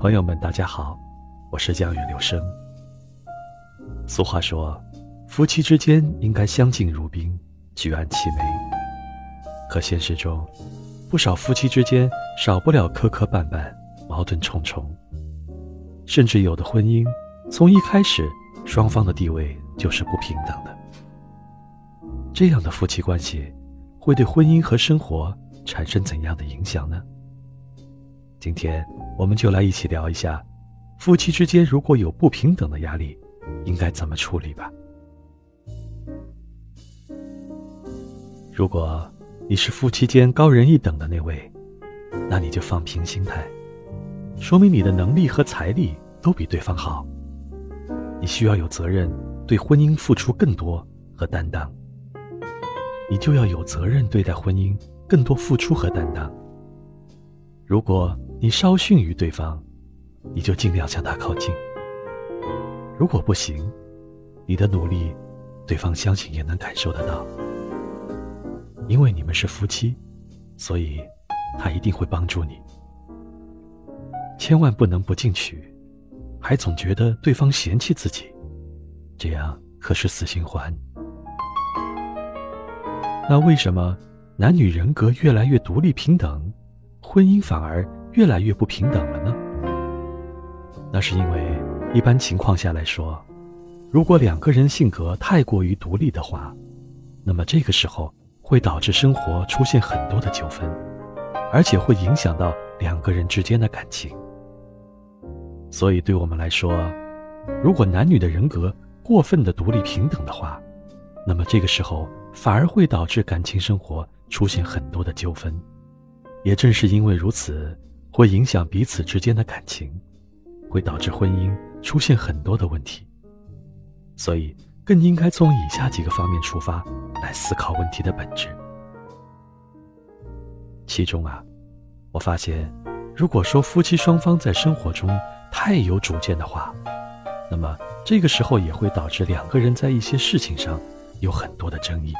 朋友们，大家好，我是江远流生。俗话说，夫妻之间应该相敬如宾，举案齐眉。可现实中，不少夫妻之间少不了磕磕绊绊、矛盾重重，甚至有的婚姻从一开始双方的地位就是不平等的。这样的夫妻关系会对婚姻和生活产生怎样的影响呢？今天我们就来一起聊一下，夫妻之间如果有不平等的压力，应该怎么处理吧。如果你是夫妻间高人一等的那位，那你就放平心态，说明你的能力和财力都比对方好。你需要有责任对婚姻付出更多和担当，你就要有责任对待婚姻更多付出和担当。如果你稍逊于对方，你就尽量向他靠近。如果不行，你的努力，对方相信也能感受得到。因为你们是夫妻，所以他一定会帮助你。千万不能不进取，还总觉得对方嫌弃自己，这样可是死循环。那为什么男女人格越来越独立平等，婚姻反而？越来越不平等了呢？那是因为一般情况下来说，如果两个人性格太过于独立的话，那么这个时候会导致生活出现很多的纠纷，而且会影响到两个人之间的感情。所以对我们来说，如果男女的人格过分的独立平等的话，那么这个时候反而会导致感情生活出现很多的纠纷。也正是因为如此。会影响彼此之间的感情，会导致婚姻出现很多的问题。所以，更应该从以下几个方面出发来思考问题的本质。其中啊，我发现，如果说夫妻双方在生活中太有主见的话，那么这个时候也会导致两个人在一些事情上有很多的争议，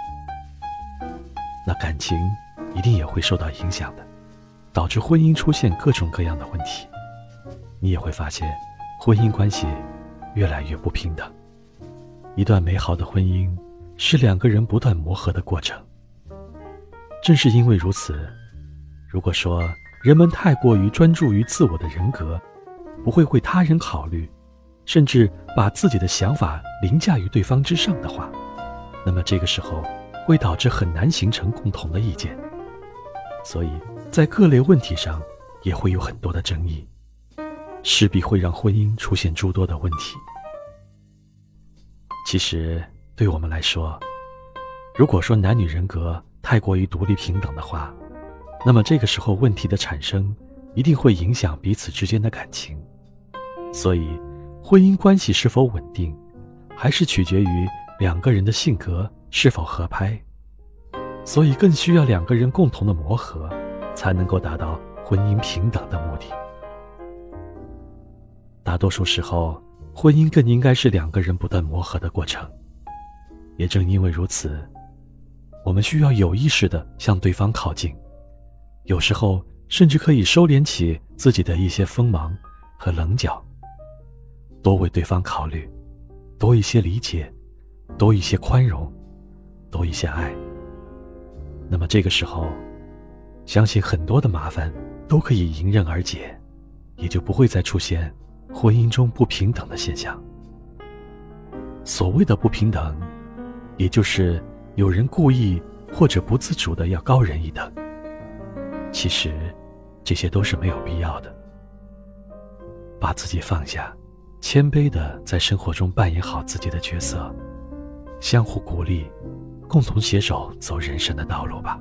那感情一定也会受到影响的。导致婚姻出现各种各样的问题，你也会发现，婚姻关系越来越不平等。一段美好的婚姻是两个人不断磨合的过程。正是因为如此，如果说人们太过于专注于自我的人格，不会为他人考虑，甚至把自己的想法凌驾于对方之上的话，那么这个时候会导致很难形成共同的意见。所以。在各类问题上，也会有很多的争议，势必会让婚姻出现诸多的问题。其实，对我们来说，如果说男女人格太过于独立平等的话，那么这个时候问题的产生，一定会影响彼此之间的感情。所以，婚姻关系是否稳定，还是取决于两个人的性格是否合拍。所以，更需要两个人共同的磨合。才能够达到婚姻平等的目的。大多数时候，婚姻更应该是两个人不断磨合的过程。也正因为如此，我们需要有意识的向对方靠近，有时候甚至可以收敛起自己的一些锋芒和棱角，多为对方考虑，多一些理解，多一些宽容，多一些爱。那么这个时候。相信很多的麻烦都可以迎刃而解，也就不会再出现婚姻中不平等的现象。所谓的不平等，也就是有人故意或者不自主的要高人一等。其实，这些都是没有必要的。把自己放下，谦卑的在生活中扮演好自己的角色，相互鼓励，共同携手走人生的道路吧。